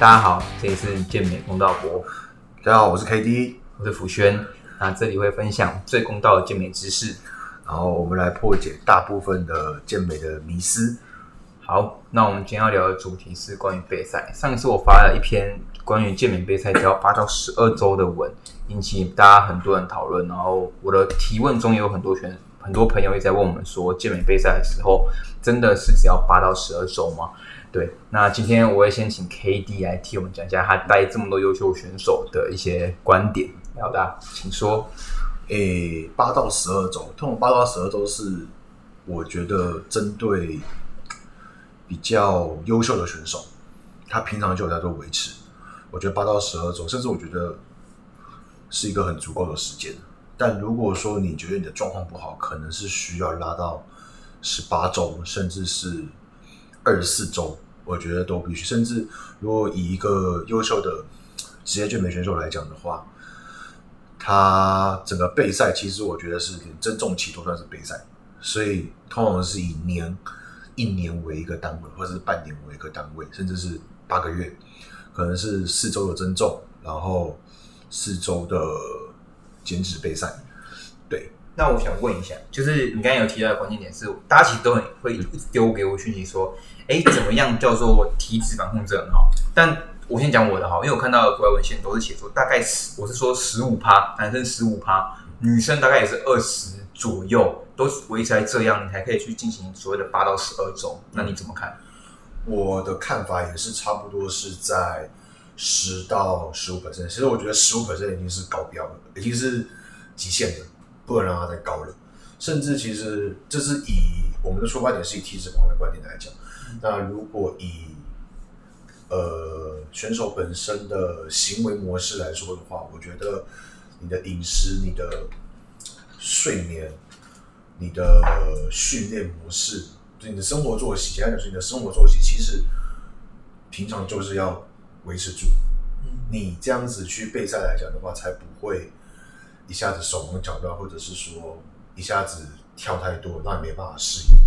大家好，这里是健美公道博，大家好，我是 KD，我是福轩。那这里会分享最公道的健美知识，然后我们来破解大部分的健美的迷思。好，那我们今天要聊的主题是关于备赛。上次我发了一篇关于健美备赛只要八到十二周的文，引起大家很多人讨论。然后我的提问中也有很多选很多朋友也在问我们说，健美备赛的时候真的是只要八到十二周吗？对，那今天我会先请 K D 来替我们讲一下他带这么多优秀选手的一些观点。老大，请说。诶，八到十二周，通常八到十二周是我觉得针对比较优秀的选手，他平常就有在做维持。我觉得八到十二周，甚至我觉得是一个很足够的时间。但如果说你觉得你的状况不好，可能是需要拉到十八周，甚至是二十四周，我觉得都必须。甚至如果以一个优秀的职业健美选手来讲的话，他整个备赛，其实我觉得是连增重期都算是备赛，所以通常是以年、一年为一个单位，或者是半年为一个单位，甚至是八个月，可能是四周的增重，然后四周的减脂备赛。对，那我想问一下，就是你刚才有提到的关键点是，大家其实都很会一直丢给我讯息说，哎，怎么样叫做体脂肪控制很好？但我先讲我的哈，因为我看到的国外文献都是写说，大概十，我是说十五趴，男生十五趴，女生大概也是二十左右，都维持在这样，你才可以去进行所谓的八到十二周。那你怎么看？我的看法也是差不多是在十到十五 percent，其实我觉得十五 percent 已经是高标了，已经是极限了，不能让它再高了。甚至其实这是以我们的出发点是以体脂肪的观点来讲，那如果以呃，选手本身的行为模式来说的话，我觉得你的饮食、你的睡眠、你的训练模式，就你的生活作息，简单讲是你的生活作息，其实平常就是要维持住。你这样子去备赛来讲的话，才不会一下子手忙脚乱，或者是说一下子跳太多，让你没办法适应。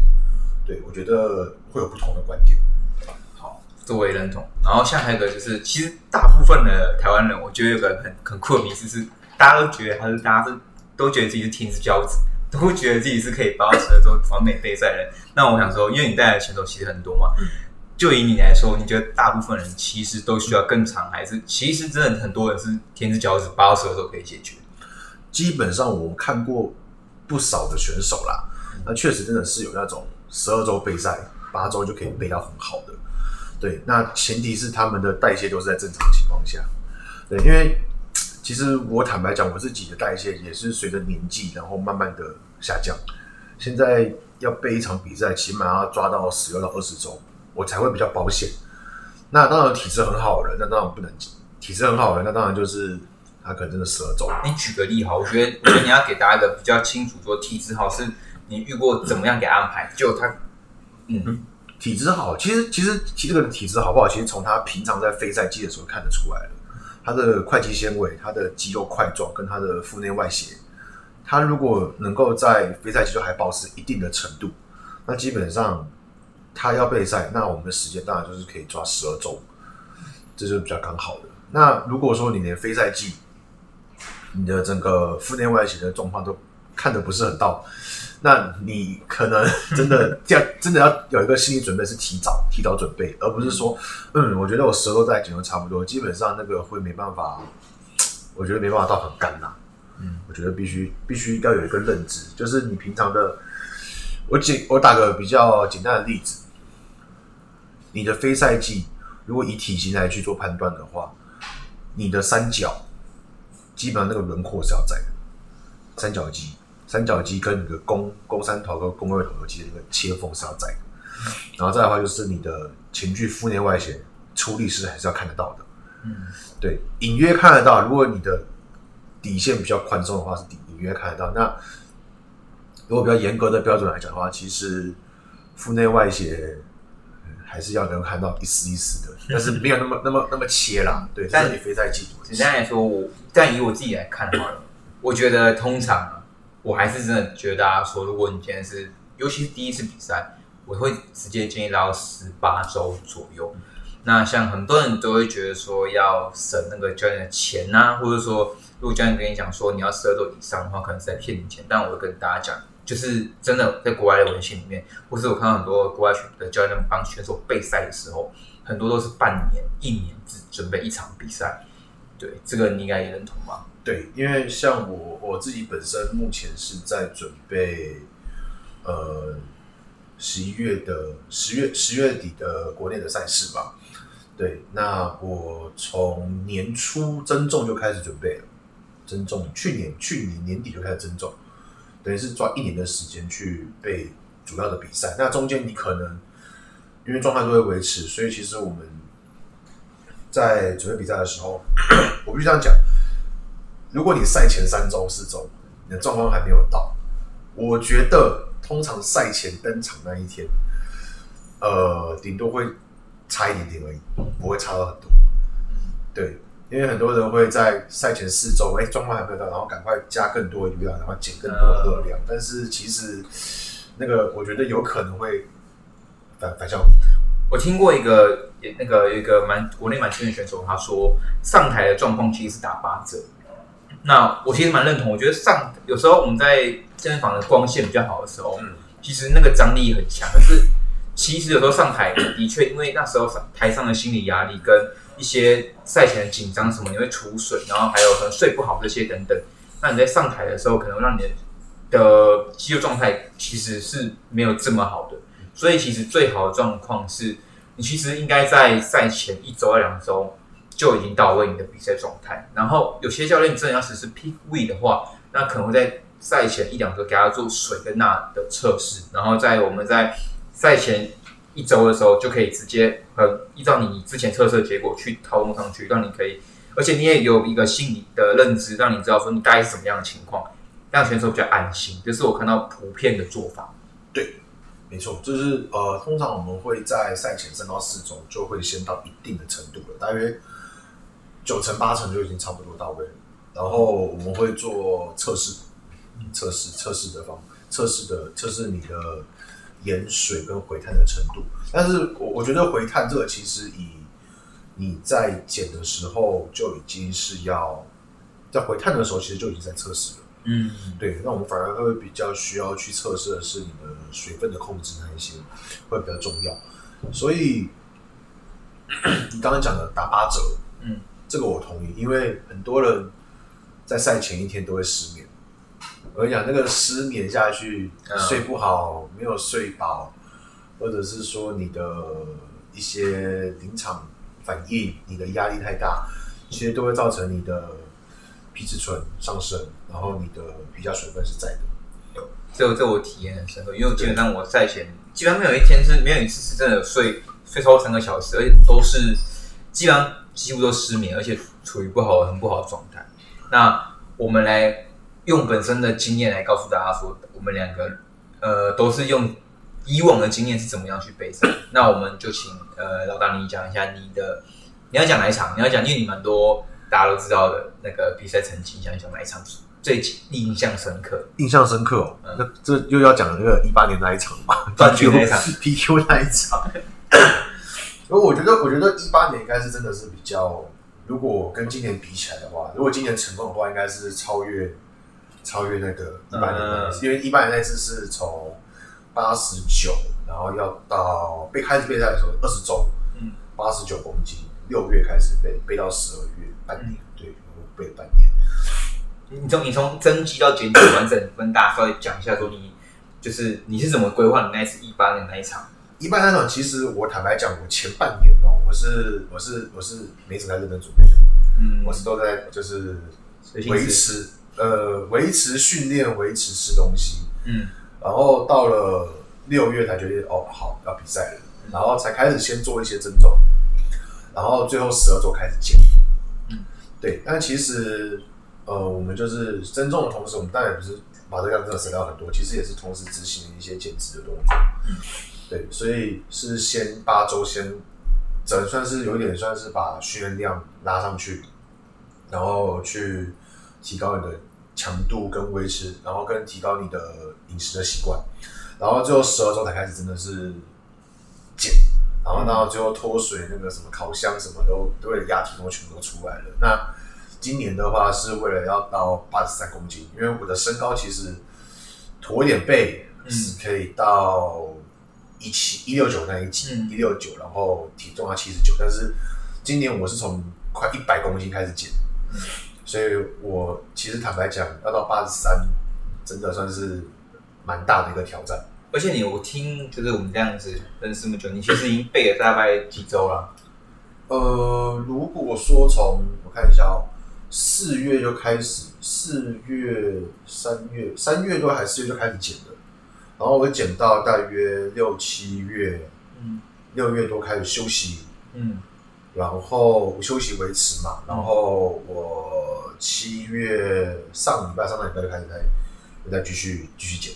对我觉得会有不同的观点。作为认同，然后下还有一个就是，其实大部分的台湾人，我觉得有个很很酷的迷思是，大家都觉得他是，大家是都觉得自己是天之骄子，都觉得自己是可以八十的做完美备赛人。那我想说，因为你带来的选手其实很多嘛，就以你来说，你觉得大部分人其实都需要更长，还是其实真的很多人是天之骄子，八十的时候可以解决？基本上我看过不少的选手啦，那确实真的是有那种十二周备赛，八周就可以备到很好的。对，那前提是他们的代谢都是在正常情况下。对，因为其实我坦白讲，我自己的代谢也是随着年纪，然后慢慢的下降。现在要备一场比赛，起码要抓到十六到二十周，我才会比较保险。那当然体质很好的人，那当然不能体质很好的人，那当然就是他可能真的十二周。你举个例哈，我觉得我觉得你要给大家一个比较清楚，说体质好是你遇过怎么样给安排，就他嗯。体质好，其实其实其实这个体质好不好，其实从他平常在非赛季的时候看得出来了。他的会肌纤维、他的肌肉块状跟他的腹内外斜，他如果能够在非赛季就还保持一定的程度，那基本上他要备赛，那我们的时间当然就是可以抓十二周，这就是比较刚好的。那如果说你连非赛季，你的整个腹内外斜的状况都看得不是很到。那你可能真的这样，真的要有一个心理准备，是提早提早准备，而不是说，嗯，我觉得我舌头在紧都差不多，基本上那个会没办法，我觉得没办法到很干呐。嗯，我觉得必须必须要有一个认知，就是你平常的，我简我打个比较简单的例子，你的非赛季如果以体型来去做判断的话，你的三角基本上那个轮廓是要在的，三角肌。三角肌跟你的肱肱三头跟肱二头的肌的一个切缝是要在的，然后再的话就是你的前距腹内外斜出力是还是要看得到的，嗯，对，隐约看得到。如果你的底线比较宽松的话，是隐约看得到。那如果比较严格的标准来讲的话，其实腹内外斜还是要能看到一丝一丝的，但是没有那么那么那么切啦。对，但是你非在记录。简单来说，我但以我自己来看的话，我觉得通常。我还是真的觉得大家说，如果你今天是，尤其是第一次比赛，我会直接建议到十八周左右。那像很多人都会觉得说要省那个教练的钱呐、或者说如果教练跟你讲说你要十二周以上的话，可能是在骗你钱。但我会跟大家讲，就是真的在国外的文献里面，或是我看到很多国外选的教练帮选手备赛的时候，很多都是半年、一年只准备一场比赛。对，这个你应该也认同吧？对，因为像我我自己本身目前是在准备，呃，十一月的十月十月底的国内的赛事吧。对，那我从年初增重就开始准备了，增重去年去年年底就开始增重，等于是抓一年的时间去备主要的比赛。那中间你可能因为状态都会维持，所以其实我们在准备比赛的时候，我必须这样讲。如果你赛前三周、四周，你的状况还没有到，我觉得通常赛前登场那一天，呃，顶多会差一点点而已，不会差到很多。对，因为很多人会在赛前四周，哎、状况还没有到，然后赶快加更多的油量，然后减更多的热量，但是其实那个我觉得有可能会反反效果。我听过一个那个有一个蛮国内蛮知名的选手，他说上台的状况其实是打八折。那我其实蛮认同，我觉得上有时候我们在健身房的光线比较好的时候，嗯其实那个张力很强。可是其实有时候上台的确，因为那时候上台上的心理压力跟一些赛前的紧张什么，你会储水，然后还有可能睡不好这些等等。那你在上台的时候，可能让你的肌肉状态其实是没有这么好的。所以其实最好的状况是，其实应该在赛前一周到两周就已经到位你的比赛状态。然后有些教练真的要实施 peak week 的话，那可能会在赛前一两周给他做水跟钠的测试，然后在我们在赛前一周的时候就可以直接呃依照你之前测试的结果去套用上去，让你可以，而且你也有一个心理的认知，让你知道说你大概是什么样的情况，让选手比较安心。这是我看到普遍的做法。对没错，就是呃，通常我们会在赛前三到四周就会先到一定的程度了，大约九成八成就已经差不多到位了。然后我们会做测试，测试测试的方测试的测试你的盐水跟回碳的程度。但是我我觉得回碳这个其实以你在减的时候就已经是要在回碳的时候，其实就已经在测试了。嗯，对，那我们反而会比较需要去测试的是你的水分的控制那一些会比较重要。所以 你刚刚讲的打八折，嗯，这个我同意，因为很多人在赛前一天都会失眠。我跟你讲，那个失眠下去，嗯睡不好，没有睡饱，或者是说你的一些临场反应，你的压力太大，其实都会造成你的皮质醇上升，然后你的皮下水分是在的。这这我体验很深刻，因为基本上我赛前基本上没有一天是没有一次是真的睡睡超过三个小时，而且都是基本上几乎都失眠，而且处于不好很不好的状态。那我们来用本身的经验来告诉大家说，我们两个呃都是用以往的经验是怎么样去备赛。那我们就请呃老大你讲一下你的，你要讲哪一场？你要讲，因为你蛮多大家都知道的那个比赛成绩，你想一想哪一场最印象深刻？印象深刻哦，嗯。那这又要讲那个一八年那一场嘛，冠军那一场。PQ 那一场。所以我觉得，我觉得一八年应该是真的是比较，如果跟今年比起来的话，如果今年成功的话，应该是超越超越那个一八年那一次，因为一八年那次是从八十九，然后要到被开始备赛的时候二十周，嗯，八十九公斤，六月开始背，背到十二月，半年，对，我背了半年。你从你从增肌到减脂完整跟大家稍微讲一下，说你就是你是怎么规划你那一次一八年那一场？一般那场，其实我坦白讲，我前半年哦，我是我是我是没怎么在认真准备的，嗯。我是都在就是维持呃维持训练，维持吃东西，嗯。然后到了六月才决定哦好要比赛了，然后才开始先做一些增重，然后最后十二周开始减，嗯，对，但其实呃我们就是增重的同时，我们当然也不是把这个真的省掉很多，其实也是同时执行一些减脂的动作，嗯。对，所以是先八周先，整算是有一点算是把训练量拉上去，然后去提高你的强度跟维持，然后跟提高你的饮食的习惯，然后最后十二周才开始真的是减，然后到最后脱水那个什么烤箱什么都都为了压体重全部都出来了。那今年的话是为了要到八十三公斤，因为我的身高其实驼一点背是可以到一七一六九那一级嗯一六九，然后体重要七十九，但是今年我是从快一百公斤开始减，所以我其实坦白讲，要到八十三，真的算是蛮大的一个挑战。而且你我听就是我们这样子认识这么久，你其实已经背了大概几周了？呃，如果说从我看一下哦，四月就开始，四月、三月、三月多还是四月就开始减的，然后我减到大约六七月，嗯。六月多开始休息，嗯。然后休息维持嘛，然后我七月上礼拜、上上礼拜就开始再再继续继续减，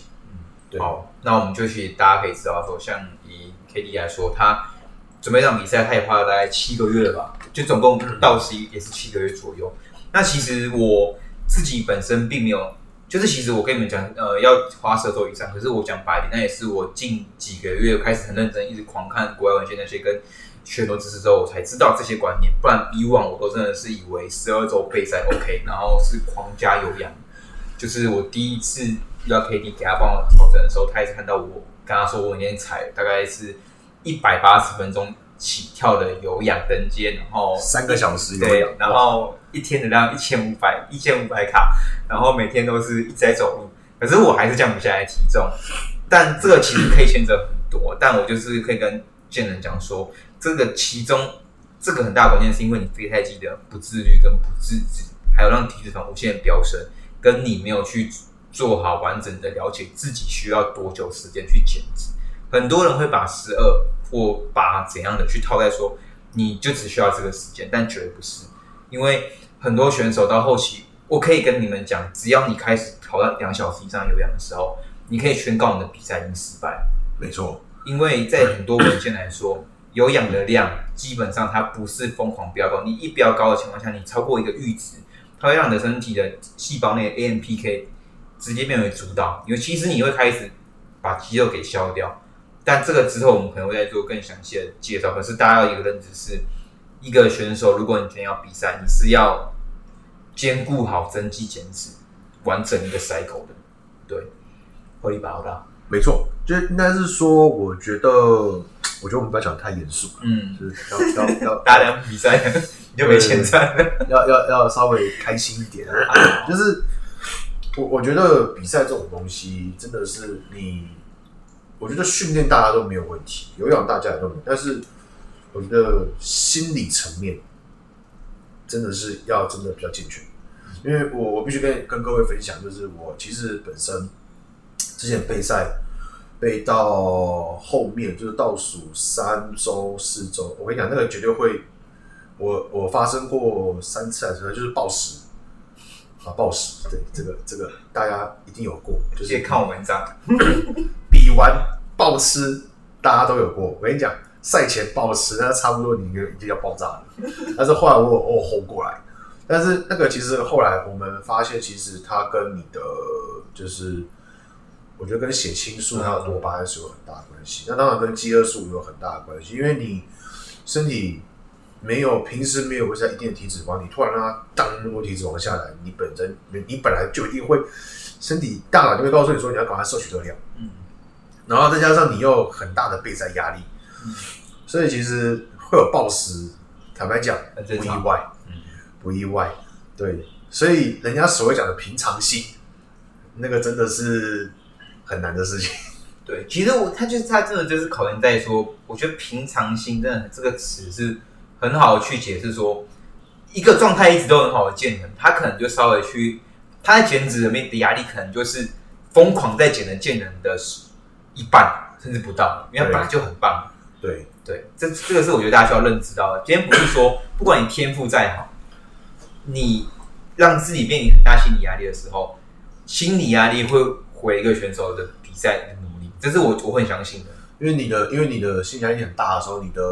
好，那我们就去，大家可以知道说，像以 K D 来说，他准备这场比赛，他也花了大概七个月了吧，就总共到十一也是七个月左右。那其实我自己本身并没有，就是其实我跟你们讲，呃，要花舌头以上，可是我讲白点，那也是我近几个月开始很认真，一直狂看国外文献那些跟选手知识之后，我才知道这些观念。不然以往我都真的是以为十二周备赛 OK，然后是狂加有氧。就是我第一次遇到 KD 给他帮我调整的时候，他也是看到我跟他说我那天踩大概是一百八十分钟起跳的有氧登阶，然后三个小时有对氧，，然后一天的量一千五百一千五百卡，然后每天都是一直在走路，可是我还是降不下来体重。但这个其实可以牵扯很多，但我就是可以跟健人讲说，这个其中这个很大的关键是因为你非太肌的不自律跟不自知，还有让体脂肪无限飙升，跟你没有去做好完整的了解自己需要多久时间去减脂。很多人会把十二或把怎样的去套在说，你就只需要这个时间，但绝对不是，因为很多选手到后期，我可以跟你们讲，只要你开始跑到两小时以上有氧的时候，你可以宣告你的比赛已经失败了。没错，因为在很多文献来说，有氧的量基本上它不是疯狂飙高，你一飙高的情况下，你超过一个阈值，它会让你的身体的细胞内的 AMPK 直接变为主导，因为其实你会开始把肌肉给消掉。但这个之后我们可能会再做更详细的介绍。可是大家要有一个认知是，一个选手如果你今天要比赛，你是要兼顾好增肌减脂，完整一个 cycle 的，对，合理吧？好的，没错，就应该是说，我觉得，我觉得我们不要讲得太严肃，嗯，就是要要要 大家比赛你就没钱赚了。要要要稍微开心一点，就是我我觉得比赛这种东西真的是你，我觉得训练大家都没有问题，有氧大家也都没有，但是我觉得心理层面真的是要真的比较健全，因为我我必须跟跟各位分享，就是我其实本身之前备赛备到后面就是倒数三周四周，我跟你讲那个绝对会。我我发生过三次还是就是暴食啊，暴食，对这个这个大家一定有过，就是看我文章，比完暴吃，大家都有过。我跟你讲，赛前暴吃，那差不多你一定要爆炸了。但是后来我我有 hold 过来，但是那个其实后来我们发现，其实它跟你的就是，我觉得跟血清素还有多巴胺是有很大的关系。那当然跟饥饿素有很大的关系，因为你身体。没有平时没有在一定的体脂肪，你突然让它当那么多体脂肪下来，你本身你本来就一定会身体大脑就会告诉你说你要赶快摄取热量，嗯，然后再加上你又有很大的备赛压力，嗯。所以其实会有暴食，坦白讲不意外，嗯，不意外，对，所以人家所谓讲的平常心，那个真的是很难的事情，对，其实我他就是他真的就是考验在说，我觉得平常心真的这个词是很好的去解释说，一个状态一直都很好的健人，他可能就稍微去他在减脂里面的压力可能就是疯狂在减的健人的一半甚至不到，因为他本来就很棒。对，对，这这个是我觉得大家需要认知到的。今天不是说不管你天赋再好，你让自己面临很大心理压力的时候，心理压力会毁一个选手的比赛的努力，这是我我很相信的。因为你的因为你的心理压力很大的时候，你的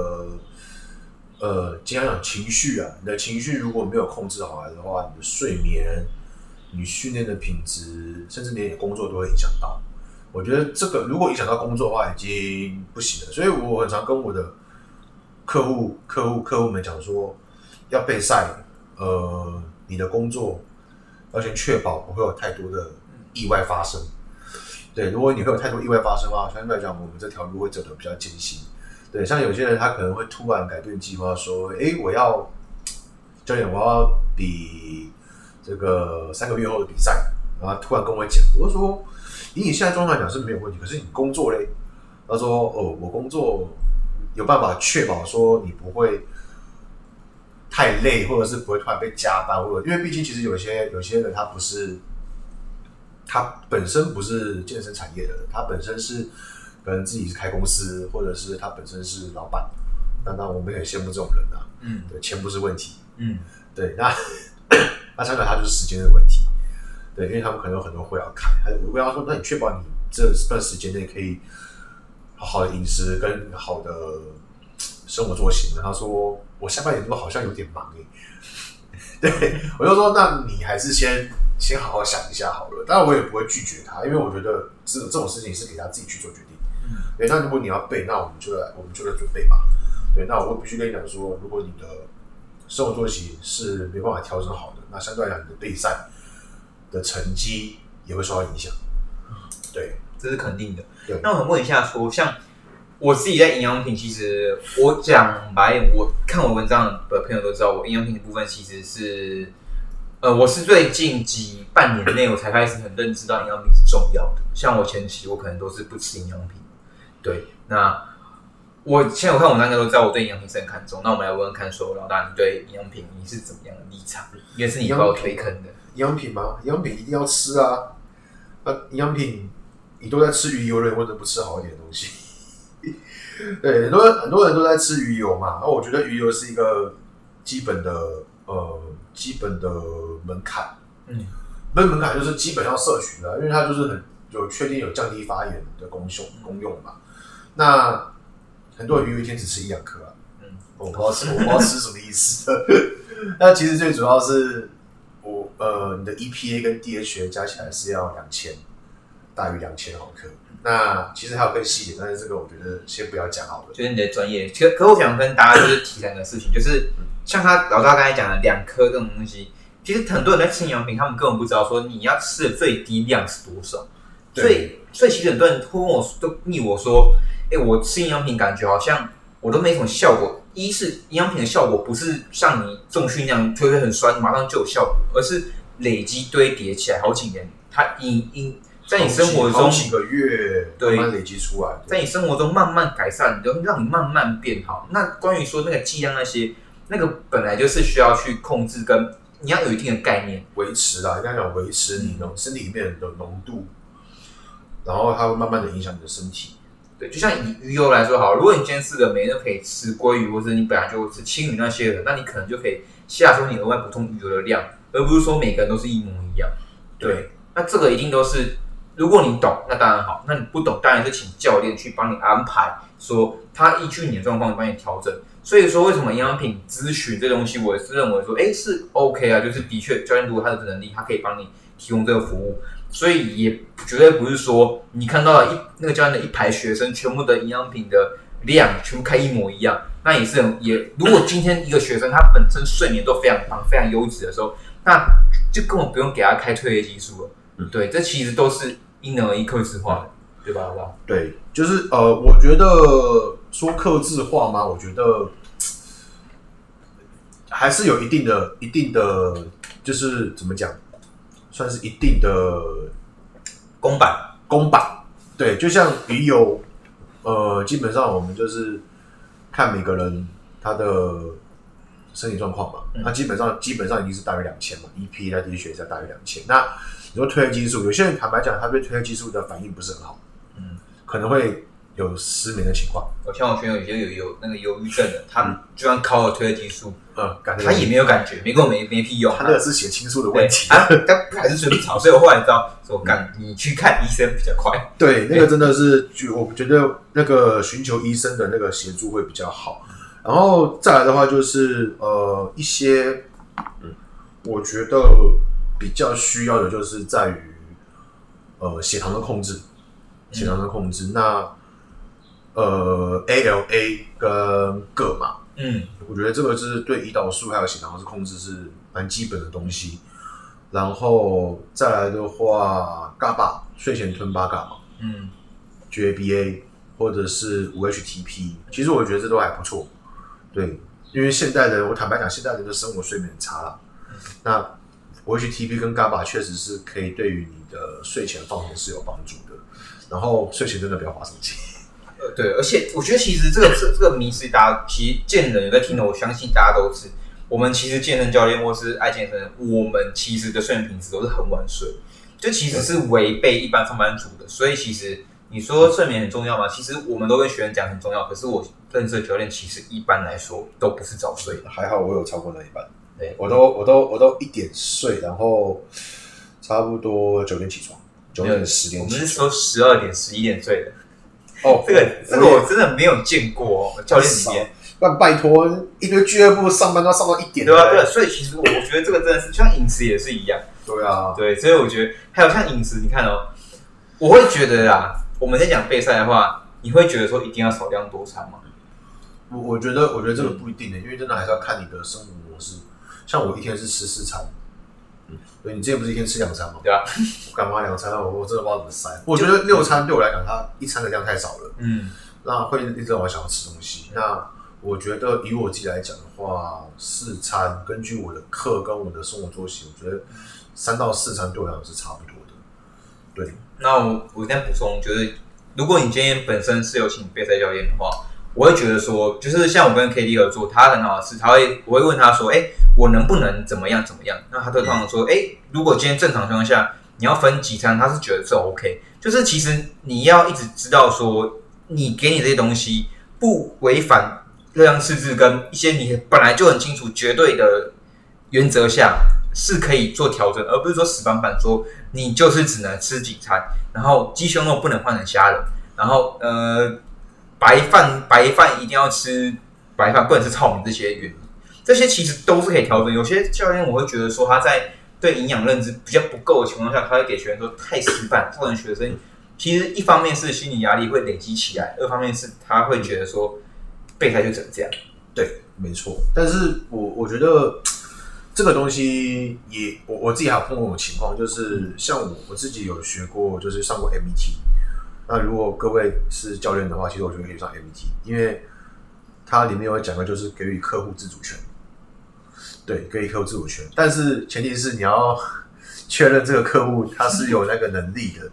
呃，经常讲情绪啊，你的情绪如果没有控制好来的话，你的睡眠、你训练的品质，甚至连你的工作都会影响到。我觉得这个如果影响到工作的话，已经不行了。所以我很常跟我的客户客户客户们讲说要备赛，呃，你的工作要先确保不会有太多的意外发生。对，如果你会有太多意外发生的话，相对来讲，我们这条路会走得比较艰辛。对，像有些人他可能会突然改变计划，说：“诶，我要教练，我要比这个三个月后的比赛。”然后突然跟我讲，我就说：“以你现在状态讲是没有问题，可是你工作嘞？”他说：“哦，我工作有办法确保说你不会太累，或者是不会突然被加班，或者因为毕竟其实有些有些人他不是。”他本身不是健身产业的，他本身是可能自己是开公司，或者是他本身是老板。那那我们也羡慕这种人啊。嗯，对，钱不是问题。嗯，对，那那相反，他就是时间的问题。对，因为他们可能有很多会要开。如果要说，那你确保你这段时间内可以好好的饮食跟好的生活作息。他说，我下半年都好像有点忙诶。对，我就说，那你还是先。先好好想一下好了，当然我也不会拒绝他，因为我觉得这这种事情是给他自己去做决定。嗯，对。那如果你要背，那我们就来，我们就来准备吧。对，那我必须跟你讲说，如果你的生活作息是没办法调整好的，那相对来讲，你的备赛的成绩也会受到影响。对，这是肯定的。对。那我想问一下，说像我自己在营养品，其实我讲白，我看我文章的朋友都知道，我营养品的部分其实是。呃，我是最近几半年内我才开始很认知到营养品是重要的。像我前期我可能都是不吃营养品。对，那我现在我看我大家都知道我对营养品是很看重。那我们来问问看，说老大你对营养品你是怎么样的立场？因为是你把我推坑的。营养品吗？营养品一定要吃啊！那营养品你都在吃鱼油了，为什么不吃好一点的东西？对，很多很多人都在吃鱼油嘛。那我觉得鱼油是一个基本的呃。基本的门槛，嗯，那门槛就是基本要摄取的，因为它就是很有确定有降低发炎的功效功用嘛。那很多人鱼油一天只吃一两颗啊，嗯，我不知道吃我不知道吃什么意思。那其实最主要是我呃，你的 EPA 跟 DHA 加起来是要两千，大于两千毫克。那其实还有更细节，但是这个我觉得先不要讲好了。就是你的专业，可可我想跟大家就是提两个事情，就是。像他老大刚才讲的两颗这种东西，其实很多人在吃营养品，他们根本不知道说你要吃的最低量是多少。所以，所以其实很多人会问我，都逆我说：“哎，我吃营养品感觉好像我都没什么效果。一是营养品的效果不是像你重训那样推推很酸，马上就有效果，而是累积堆叠起来好几年，它因因在你生活中几个月慢慢累积出来，在你生活中慢慢改善，就让你慢慢变好。那关于说那个剂量那些。那个本来就是需要去控制，跟你要有一定的概念维持啊，应该讲维持你的身体里面的浓度，然后它会慢慢的影响你的身体。对，就像以鱼油来说好，如果你今天是个每天都可以吃鲑鱼，或者你本来就吃青鱼那些的，那你可能就可以下收你额外补充鱼油的量，而不是说每个人都是一模一样。对，那这个一定都是，如果你懂，那当然好；那你不懂，当然是请教练去帮你安排，说他依据你的状况帮你调整。所以说，为什么营养品咨询这东西，我是认为说，哎，是 OK 啊，就是的确，教练如果他的能力，他可以帮你提供这个服务，所以也绝对不是说你看到了一那个教练的一排学生，全部的营养品的量全部开一模一样，那也是也。如果今天一个学生他本身睡眠都非常棒、非常优质的时候，那就根本不用给他开褪黑激素了。对，这其实都是因人而异、克制化的，对吧？对，就是呃，我觉得。说克制化吗？我觉得还是有一定的、一定的，就是怎么讲，算是一定的公版公版。对，就像鱼油，呃，基本上我们就是看每个人他的身体状况嘛。那基本上基本上已经是大于两千嘛，EP 在滴血在大于两千。那你说褪黑激素，有些人坦白讲，他对褪黑激素的反应不是很好，嗯，可能会。有失眠的情况，我像我朋友有些有有那个忧郁症的，他就算考了褪黑激素，嗯，他也没有感觉，没够没没屁用。他那个是血清素的问题，他还是睡不着。所以我后来知道，说干你去看医生比较快。对，那个真的是，我觉得那个寻求医生的那个协助会比较好。然后再来的话，就是呃一些，嗯，我觉得比较需要的就是在于呃血糖的控制，血糖的控制那。呃，ALA 跟铬嘛，嗯，我觉得这个就是对胰岛素还有血糖是控制是蛮基本的东西。然后再来的话，GABA 睡前吞八嘎嘛，嗯，GABA 或者是五 HTP，其实我觉得这都还不错。对，因为现代人，我坦白讲，现代人的生活睡眠很差了。那五 HTP 跟 GABA 确实是可以对于你的睡前放松是有帮助的。然后睡前真的不要划手机。呃，对，而且我觉得其实这个这这个迷思，大家其实健人有在听的，我相信大家都是。我们其实健身教练或是爱健身，我们其实的睡眠品质都是很晚睡，就其实是违背一般上班族的。所以其实你说睡眠很重要吗？其实我们都跟学员讲很重要，可是我认识的教练其实一般来说都不是早睡的。还好我有超过那一半，对我都我都我都一点睡，然后差不多九点起床，九点十点起床。我们是说十二点、十一点睡的，哦，这个这个我真的没有见过哦，教练里面。那拜托，一堆俱乐部上班都要上到一点，对啊，对啊，所以其实我觉得这个真的是像饮食也是一样，对啊，对，所以我觉得还有像饮食，你看哦，我会觉得啊，我们在讲备赛的话，你会觉得说一定要少量多餐吗？我我觉得我觉得这个不一定的，因为真的还是要看你的生活模式。像我一天是吃四餐，嗯，对你之前不是一天吃两餐吗？对啊，我干嘛两餐？我我真的不知道怎么塞。我觉得六餐对我来讲，它一餐的量太少了，嗯，那会一直让我想要吃东西。那我觉得以我自己来讲的话，四餐根据我的课跟我的生活作息，我觉得三到四餐对我来讲是差不多的。对，那我我再补充，就是如果你今天本身是有请备赛教练的话，我会觉得说，就是像我跟 K D 合作，他很好的是，他会我会问他说，哎、我能不能怎么样怎么样？那他都通常说，哎、如果今天正常情况下，你要分几餐，他是觉得是 OK。就是其实你要一直知道说，你给你这些东西不违反热量赤字跟一些你本来就很清楚绝对的原则下是可以做调整，而不是说死板板说你就是只能吃几餐，然后鸡胸肉不能换成虾仁，然后呃白饭白饭一定要吃白饭，不能吃糙米这些原因，这些其实都是可以调整。有些教练我会觉得说他在对营养认知比较不够的情况下，他会给学员说太死板，造成学生其实一方面是心理压力会累积起来，二方面是他会觉得说备胎就只能这样。对，没错。但是我我觉得这个东西也，我我自己还有碰过种情况，就是像我我自己有学过，就是上过 MET。那如果各位是教练的话，其实我觉得可以上 MET，因为它里面有讲的就是给予客户自主权。对，给予客户自主权，但是前提是你要确认这个客户他是有那个能力的。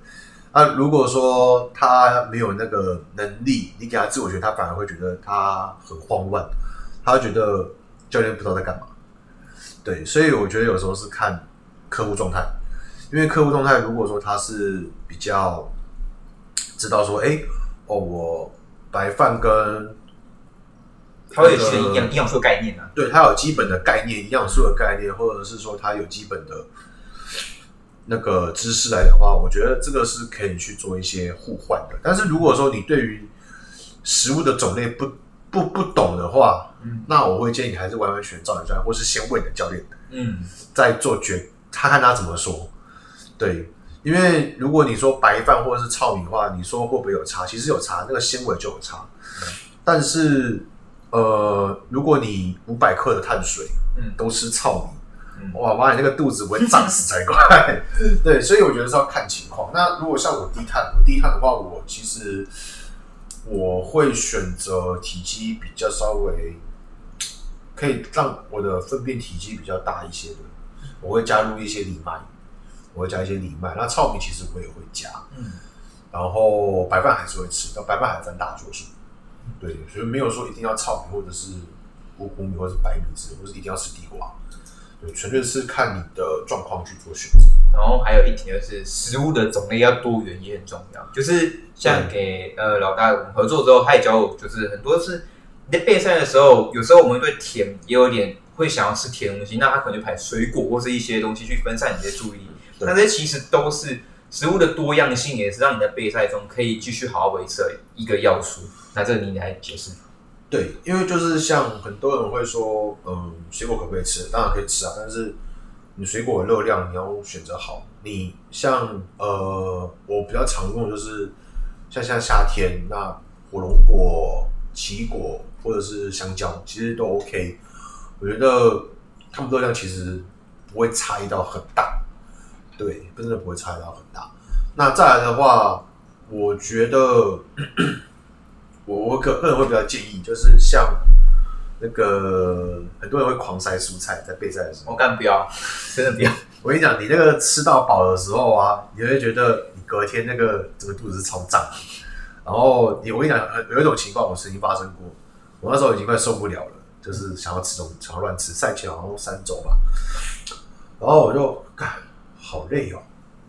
那，如果说他没有那个能力，你给他自我权，他反而会觉得他很慌乱，他觉得教练不知道在干嘛。对，所以我觉得有时候是看客户状态，因为客户状态如果说他是比较知道说，哎、哦，我白饭跟他会有些营养营养素的概念啊，对他有基本的概念，营养素的概念，或者是说他有基本的那个知识来的话，我觉得这个是可以去做一些互换的。但是如果说你对于食物的种类不不不懂的话，嗯那我会建议你还是完完全全照你教练，或是先问你的教练，嗯，再做决，他看他怎么说。对，因为如果你说白饭或者是糙米的话，你说会不会有差？其实有差，那个纤维就有差。但是呃，如果你五百克的碳水，嗯都吃糙米，嗯哇妈，你那个肚子不会胀死才怪。对，所以我觉得是要看情况。那如果像我低碳，我低碳的话，我其实我会选择体积比较稍微可以让我的粪便体积比较大一些的，我会加入一些藜麦，我会加一些藜麦。那糙米其实我也会加，嗯，然后白饭还是会吃，但白饭还分大多数。对，所以没有说一定要糙米或者是五谷米或者是白米之类，或是一定要吃地瓜。对，纯粹是看你的状况去做选择。然后还有一点就是食物的种类要多元也很重要，就是像给呃老大我们合作之后，他也教我，就是很多是你在备赛的时候，有时候我们对甜也有点会想要吃甜的东西，那他可能就排水果或是一些东西去分散你的注意力，对那这些其实都是食物的多样性，也是让你在备赛中可以继续好好维持的一个要素。那这个你来解释。对，因为就是像很多人会说，嗯，水果可不可以吃？当然可以吃啊，但是你水果的热量你要选择好。你像呃，我比较常用的就是像现在夏天，那火龙果、奇异果或者是香蕉，其实都 OK。我觉得它们热量其实不会差异到很大，对，真的不会差到很大。那再来的话，我觉得我我个个人会比较建议，就是像那个很多人会狂塞蔬菜在备赛的时候，我干不要，真的不要。我跟你讲，你那个吃到饱的时候啊，你会觉得你隔天那个整个肚子是超胀。然后你我跟你讲，呃有一种情况我曾经发生过，我那时候已经快受不了了，就是想要吃东西想要乱吃，赛前好像三周吧，然后我就干好累哦，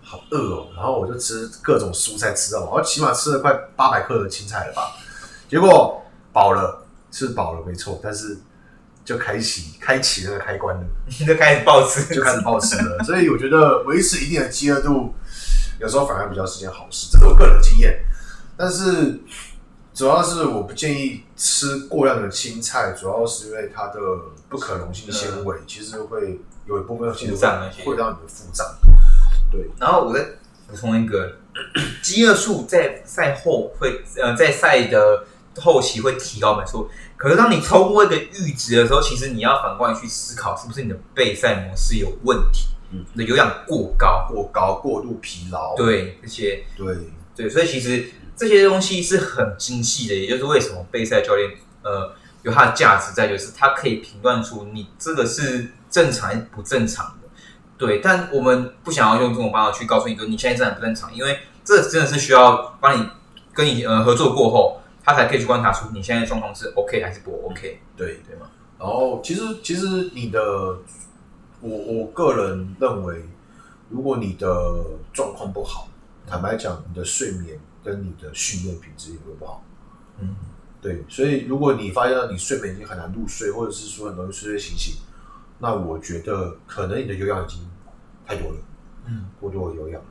好饿哦，然后我就吃各种蔬菜吃到饱，我起码吃了快八百克的青菜了吧，结果饱了，吃饱了没错，但是就开启开启那个开关了。你 就开始暴吃，就开始暴吃了。所以我觉得维持一定的饥饿度，有时候反而比较是件好事，这是我个人的经验。但是主要是我不建议吃过量的青菜，主要是因为它的不可溶性纤维，其实会有一部分其实腹胀那些会会让你的腹胀。对，然后我再补充一个，饥饿素在赛后会呃在赛的后期会提高，没错。可是当你超过一个阈值的时候，其实你要反过来去思考，是不是你的备赛模式有问题？嗯你的有氧过高，过高、过度疲劳，对这些对对，所以其实这些东西是很精细的，也就是为什么备赛教练呃有它的价值在，就是它可以评断出你这个是正常还是不正常的。对，但我们不想要用这种方法去告诉你说你现在正常不正常，因为这真的是需要帮你跟你呃合作过后，他才可以去观察出你现在的状况是 OK 还是不 OK，对。对吗？然后其实其实你的，我我个人认为，如果你的状况不好，坦白讲，你的睡眠跟你的训练品质也会不好。嗯，对，所以如果你发现到你睡眠已经很难入睡，或者是说很容易睡睡醒醒，那我觉得可能你的有氧已经太多了，嗯，过多的有氧。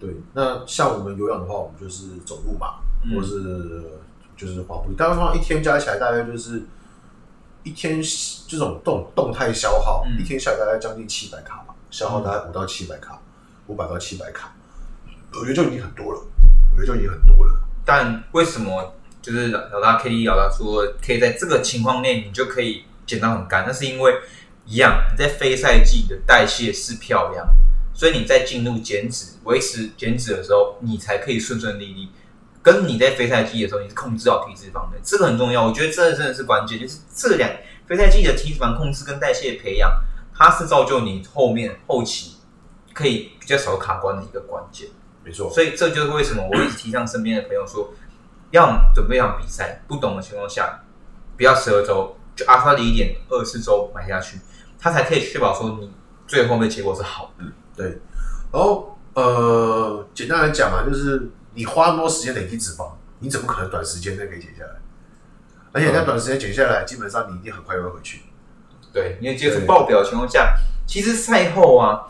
对，那像我们有氧的话，我们就是走路嘛，嗯或是就是跑步，大概通常一天加起来大概就是一天这种动动态消耗，嗯一天下来大概将近七百卡吧，消耗大概五到七百卡，五百到七百卡，我觉得就已经很多了，我觉得就已经很多了。但为什么就是老老大 K D 老大说可以在这个情况内你就可以减到很干？那是因为一样你在非赛季的代谢是漂亮的，所以你在进入减脂维持减脂的时候，你才可以顺顺利利。跟你在非赛季的时候，你是控制好体脂肪的，这个很重要。我觉得这真的是关键，就是这两非赛季的体脂肪控制跟代谢培养，它是造就你后面后期可以比较少卡关的一个关键。没错，所以这就是为什么我一直提倡身边的朋友说，要准备一场比赛，不懂的情况下，不要十二周，就阿发的一点二四周买下去，他才可以确保说你最后面的结果是好的。对，然后呃，简单来讲啊，就是你花那么多时间累积脂肪，你怎么可能短时间内可以减下来？而且在短时间减下来，基本上你一定很快就会回去。对，因为接触爆表的情况下，其实赛后啊，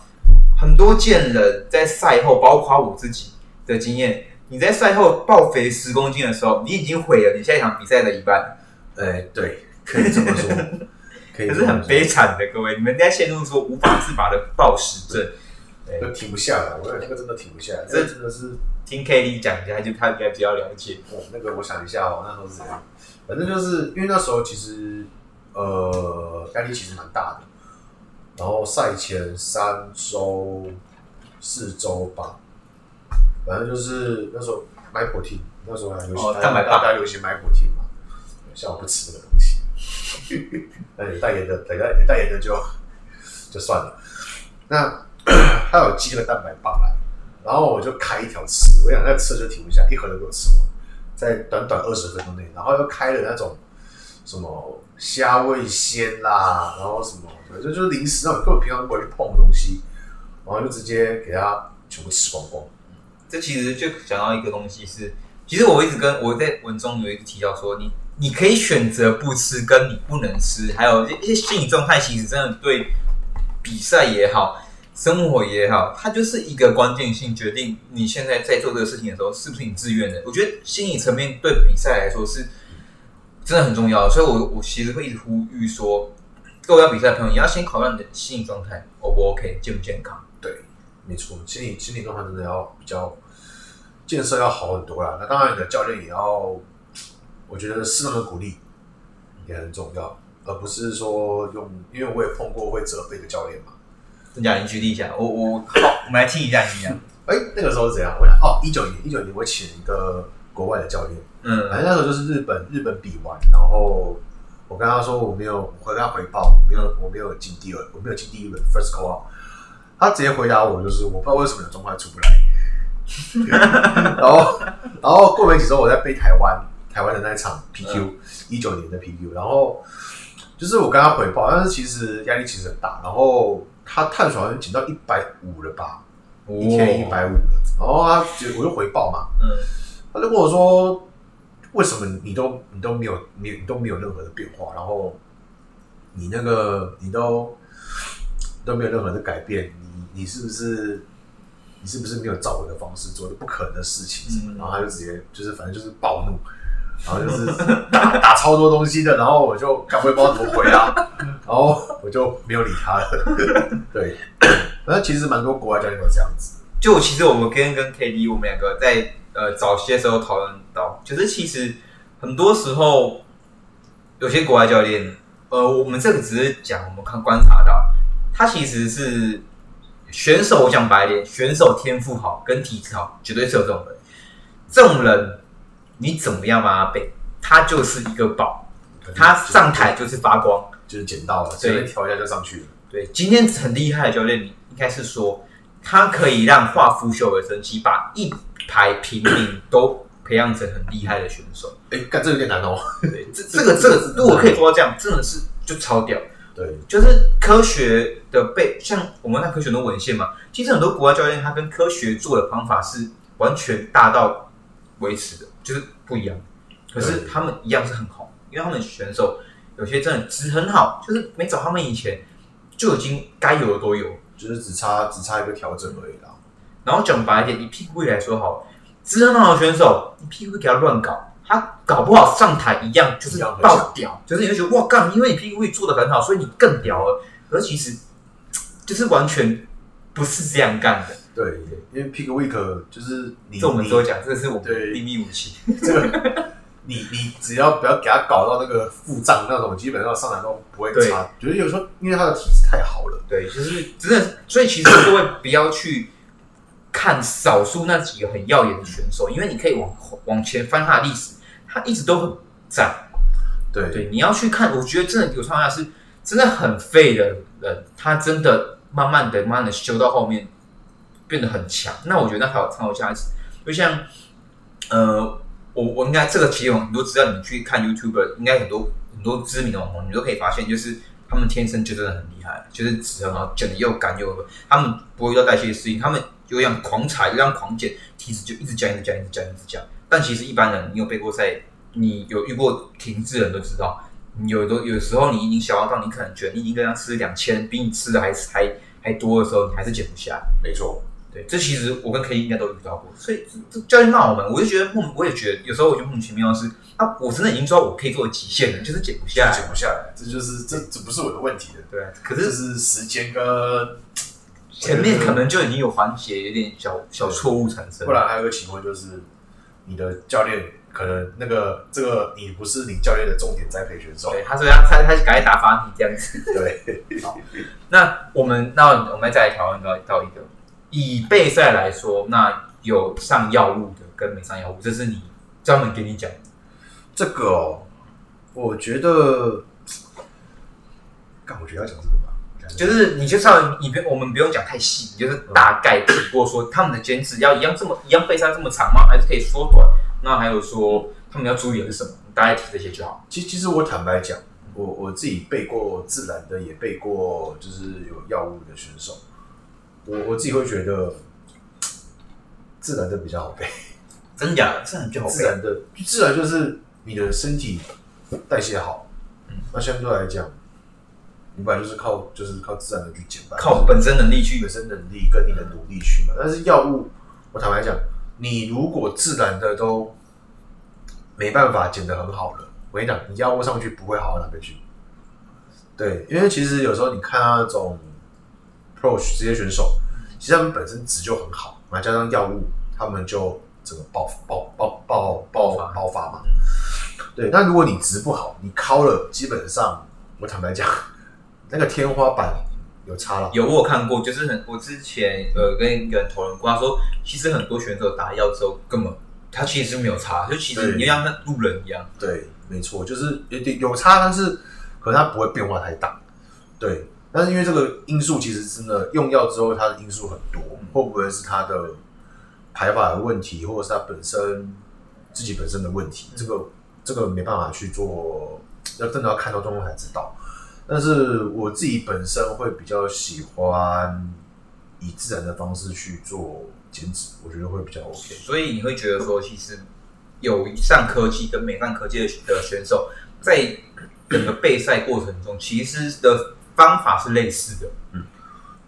很多见人在赛后，包括我自己的经验，你在赛后爆肥十公斤的时候，你已经毁了你下一场比赛的一半。哎，对，可以这么说，可以这么说，可是很悲惨的，各位，你们在陷入说无法自拔的暴食症。对就停不下来。我那个真的停不下来，这这真的是，听 K D 讲一下，就他应该比较了解。哦，那个我想一下哦，那时候是怎样？反正就是因为那时候其实呃压力其实蛮大的，然后赛前三周、四周吧，反正就是那时候买 protein，那时候还流行，哦蛋白棒大家流行买 protein 嘛，像我不吃那个东西，那有代言的，有代有代言的就就算了。那 他有寄那个蛋白棒来，然后我就开一条吃，我想那吃就停不下，一盒都给我吃完，在短短二十分钟内，然后又开了那种什么虾味鲜啦，然后什么反正就是零食那种根本平常不会去碰的东西，然后就直接给他全部吃光光。这其实就讲到一个东西是，其实我一直跟我在文中有一直提到说，你你可以选择不吃，跟你不能吃，还有一些心理状态，其实真的对比赛也好，生活也好，它就是一个关键性决定你现在在做这个事情的时候是不是你自愿的。我觉得心理层面对比赛来说是真的很重要，所以我我其实会一直呼吁说，各位要比赛的朋友，你要先考虑你的心理状态，O 不 OK，健不健康。对，没错，心理心理状态真的要比较建设要好很多啦。那当然，你的教练也要我觉得适当的鼓励也很重要，而不是说用，因为我也碰过会责备的教练嘛。真假？你举例一下，我我好，我们来听一下你讲。哎、那个时候是怎样？我想哦，一九年，一九年我请一个国外的教练，嗯反正那时候就是日本日本比完，然后我跟他说我没有，我跟他回报我没有我没有进第二，我没有进第一轮 first call out，他直接回答我就是我不知道为什么有状况出不来，然后然后过没几周我在背台湾台湾的那一场 PQ 一九、年的 PQ，然后就是我跟他回报，但是其实压力其实很大，然后他碳水好像减到一百五了吧，一天一百五了，然后他就我就回报嘛，嗯。他就跟我说，为什么你都你都没有你你都没有任何的变化，然后你那个你都都没有任何的改变，你你是不是你是不是没有照我的方式做的不可能的事情什么？嗯然后他就直接就是反正就是暴怒。然后就是 打 打超多东西的，然后我就干不会不知道怎么回啊，然后我就没有理他了。对，那其实蛮多国外教练都这样子。就其实我们跟跟 K D 我们两个在呃早些时候讨论到，就是其实很多时候有些国外教练，呃，我们这个只是讲我们看观察到，他其实是选手，我讲白一点，选手天赋好跟体质好，绝对是有这种人。这种人你怎么样把他背，他就是一个宝，他上台就是发光。就是捡到了，对随便调一下就上去了。对，今天很厉害的教练，你应该是说，他可以让化腐朽为神奇，把一排平民都培养成很厉害的选手。哎，干这有点难哦。对，这这个这个，如果可以 做到这样，真的是就超屌。对，就是科学的背，像我们看科学的文献嘛，其实很多国外教练他跟科学做的方法是完全大到维持的，就是不一样。可是他们一样是很红，因为他们选手有些真的值很好，就是没找他们以前就已经该有的都有。就是只差只差一个调整而已啦。然后讲白一点，以屁股位来说好了，值很好的选手，你屁股位给他乱搞，他搞不好上台一样就是爆屌，就是你会觉得哇干，因为你屁股位做的很好，所以你更屌了。可是其实就是完全不是这样干的。对，因为 Pick Week 就是你，这我们都讲，这是我们秘密武器。这个，你你只要不要给他搞到那个腹胀那种，基本上上来都不会差。觉得有时候因为他的体质太好了，对，就是真的，所以其实各位不要去看少数那几个很耀眼的选手，因为你可以往往前翻他的历史，他一直都很赞。对对，你要去看，我觉得真的有创下是真的很废的人，他真的慢慢的、慢慢的修到后面变得很强。那我觉得那才有创有价值。就像呃，我我应该这个其实有很多资料，你去看 YouTube，应该很多很多知名的网红，你都可以发现，就是他们天生就真的很厉害，就是脂很好，减的又干又稳，他们不会遇到代谢适应，他们有样狂踩，有样狂减，体脂就一直降，一直降，一直降，一直降。但其实一般人，你有背过赛，你有遇过停滞的人都知道，你有的有时候你已经消耗到你可能觉得你已经跟他吃两千，比你吃的还还还多的时候，你还是减不下。没错，对，这其实我跟 K 应该都遇到过，所以这这教练骂我们，我就觉得莫，我也觉得有时候我就莫名其妙的是啊，我真的已经知道我可以做的极限了，就是减不下来。减不下来，这就是这这不是我的问题的，对啊，可这是是时间跟前面可能就已经有环节，有点小小错误产生。不然还有一个情况就是，你的教练可能那个这个你不是你教练的重点栽培选手，对，他说他他他就赶快打发你这样子。对，那我们那我们再来讨论到到一个，以备赛来说，那有上药物的跟没上药物，这是你专门给你讲的。这个哦，我觉得，干，我觉得要讲这个吧，就是你就稍微你不我们不用讲太细，你就是大概提过说他们的坚持要一样这么一样备赛这么长吗？还是可以缩短？那还有说他们要注意的是什么？你大概提这些就好。其其实我坦白讲，我我自己背过自然的，也背过就是有药物的选手，我我自己会觉得自然的比较好背。真假的？自然就好自然的，自然就是你的身体代谢好，嗯那相对来讲，你本来就是靠就是靠自然的去减半，靠本身能力去本身能力跟你的努力去嘛。但是药物，我坦白讲，你如果自然的都没办法减得很好了，我跟你讲，你药物上去不会好到哪边去。对，因为其实有时候你看到那种 pro 职业选手，其实他们本身值就很好，然后加上药物，他们就整个爆爆爆爆爆爆发爆发嘛。对，那如果你值不好，你敲了，基本上我坦白讲，那个天花板有差了。有我有看过，就是很我之前呃跟一个人讨论过，他说其实很多选手打药之后根本他其实是没有差，就其实对你像跟路人一样，对，没错，就是有点有差，但是可能他不会变化太大。对，但是因为这个因素其实真的用药之后，它的因素很多，会不会是他的排法的问题，或者是他本身自己本身的问题？这个这个没办法去做，要真的要看到状况才知道。但是我自己本身会比较喜欢以自然的方式去做减脂，我觉得会比较 OK。所以你会觉得说，其实有上科技跟没上科技的的选手，在整个备赛过程中，其实的方法是类似的，嗯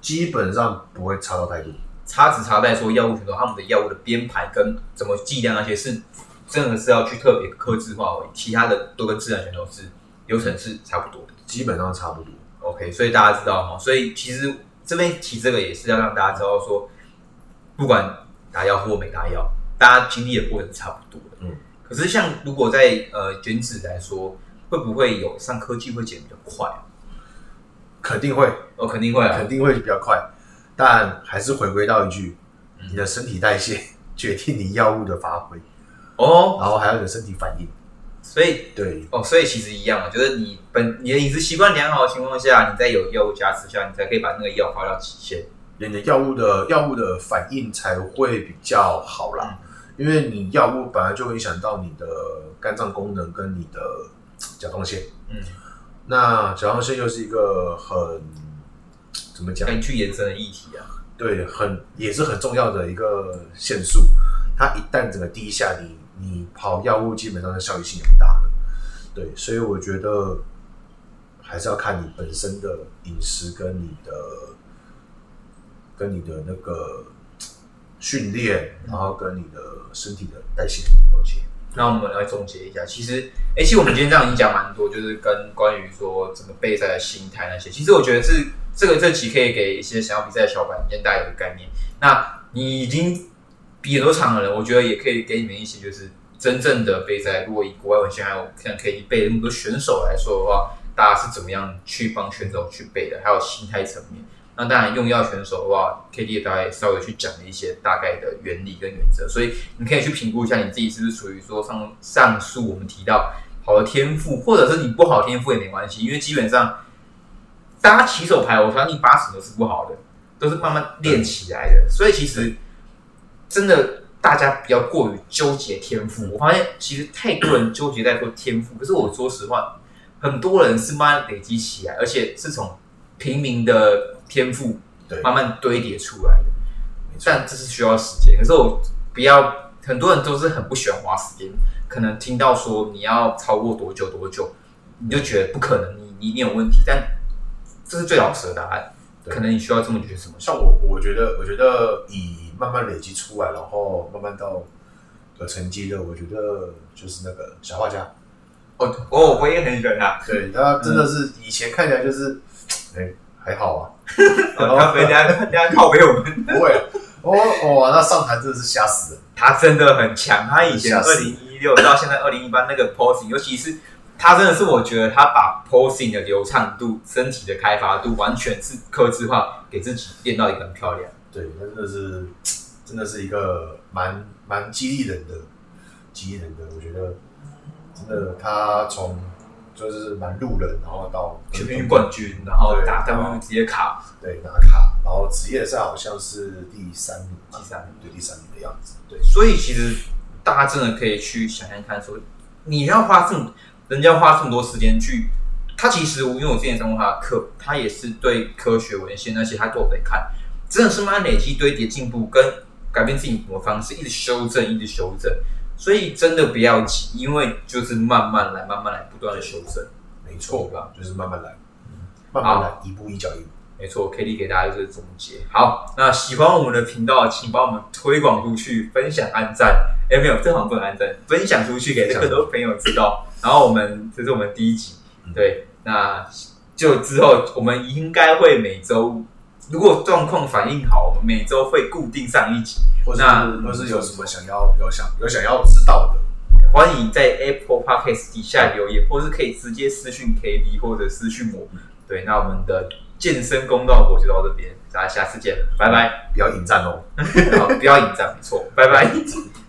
基本上不会差到太多。差只差在说药物选手他们的药物的编排跟怎么剂量那些是真的是要去特别克制化而已，其他的都跟自然选手是流程是差不多的。基本上差不多。OK，所以大家知道哈，所以其实这边提这个也是要让大家知道说，不管打药或没打药，大家经历的过程差不多的。嗯，可是像如果在呃减脂来说，会不会有上科技会减比较快？肯定会，哦，肯定会啊肯。定会比较快，但还是回归到一句，你的身体代谢决定你药物的发挥，哦，然后还有你的身体反应。所以对，哦，所以其实一样啊，就是你本你的饮食习惯良好的情况下，你在有药物加持下，你才可以把那个药发到极限。你的药物的药物的反应才会比较好啦，因为你药物本来就会影响到你的肝脏功能跟你的甲状腺，嗯，那甲状腺又是一个很怎么讲可？以去延伸的议题啊。对，很也是很重要的一个限素。它一旦整个低下，你你跑药物基本上的效益性也不大了。对，所以我觉得还是要看你本身的饮食跟你的跟你的那个训练，然后跟你的身体的代谢。那我们来总结一下，其实，哎、其实我们今天这样已经讲蛮多，就是跟关于说整个备赛的心态那些。其实我觉得是这个这期可以给一些想要比赛的小伙伴先大家有个概念。那你已经比很多场的人，我觉得也可以给你们一些就是真正的备赛。如果以国外文献还有像 K D 背那么多选手来说的话，大家是怎么样去帮选手去备的，还有心态层面。那当然，用药选手的话，K D 大概稍微去讲了一些大概的原理跟原则，所以你可以去评估一下你自己是不是属于说上上述我们提到好的天赋，或者是你不好天赋也没关系，因为基本上大家起手牌，我相信八成都是不好的，都是慢慢练起来的，所以其实真的大家不要过于纠结天赋。我发现其实太多人纠结在说天赋，可是我说实话，很多人是慢慢累积起来，而且是从平民的天赋，慢慢堆叠出来的。但这是需要时间。可是我不要，很多人都是很不喜欢花时间，可能听到说你要超过多久多久，你就觉得不可能，你你一定有问题。但这是最老实的答案，可能你需要这么觉得什么？像我，我觉得，我觉得以慢慢累积出来，然后慢慢到有成绩的，我觉得就是那个小画家。哦哦，我也很喜欢他，对他真的是以前看起来就是，哎、还好啊，然后人家人家靠背我们，不会，哦哦，那上台真的是吓死人。他真的很强。他以前二零一六到现在二零一八那个 posing，尤其是他真的是我觉得他把 posing 的流畅度、身体的开发度完全是克制化，给自己练到一个很漂亮。对，那真的是，真的是一个蛮蛮激励人的，激励人的。我觉得真的他从就是蛮路人，然后到全民冠军，然后打对 W 直接卡对拿卡，然后职业赛好像是第三名，第三名对第三名的样子。对，所以其实大家真的可以去想想看，说你要花这么，人家花这么多时间去，他其实因为我之前上过他的课，他也是对科学文献那些他都有在看，真的是慢慢累积堆叠进步，跟改变自己的方式，一直修正，一直修正。所以真的不要急，因为就是慢慢来，慢慢来，不断的修正。没错错吧？就是慢慢来，慢慢来，一步一脚印。没错，K D 给大家就是总结。好，那喜欢我们的频道，请帮我们推广出去，分享、按赞。哎，没有，这好像不能按赞，分享出去给更多朋友知道。然后我们这是我们第一集，对，那就之后我们应该会每周，如果状况反应好，我们每周会固定上一集。或是那或是有什么想要有想有想要知道的，欢迎在 Apple Podcast 底下留言，或是可以直接私讯 KB 或者私讯我。对，那我们的健身公道博就到这边，大家下次见，拜拜。不要引战哦。好，不要引战，没错，拜拜。